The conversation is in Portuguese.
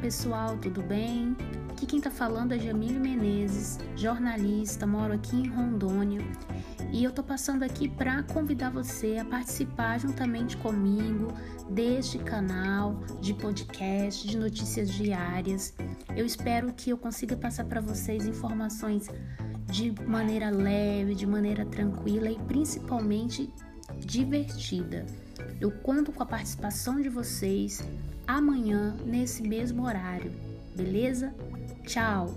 pessoal, tudo bem? Aqui quem tá falando é Jamile Menezes, jornalista, moro aqui em Rondônia e eu tô passando aqui para convidar você a participar juntamente comigo deste canal de podcast, de notícias diárias. Eu espero que eu consiga passar para vocês informações de maneira leve, de maneira tranquila e principalmente divertida. Eu conto com a participação de vocês amanhã nesse mesmo horário, beleza? Tchau!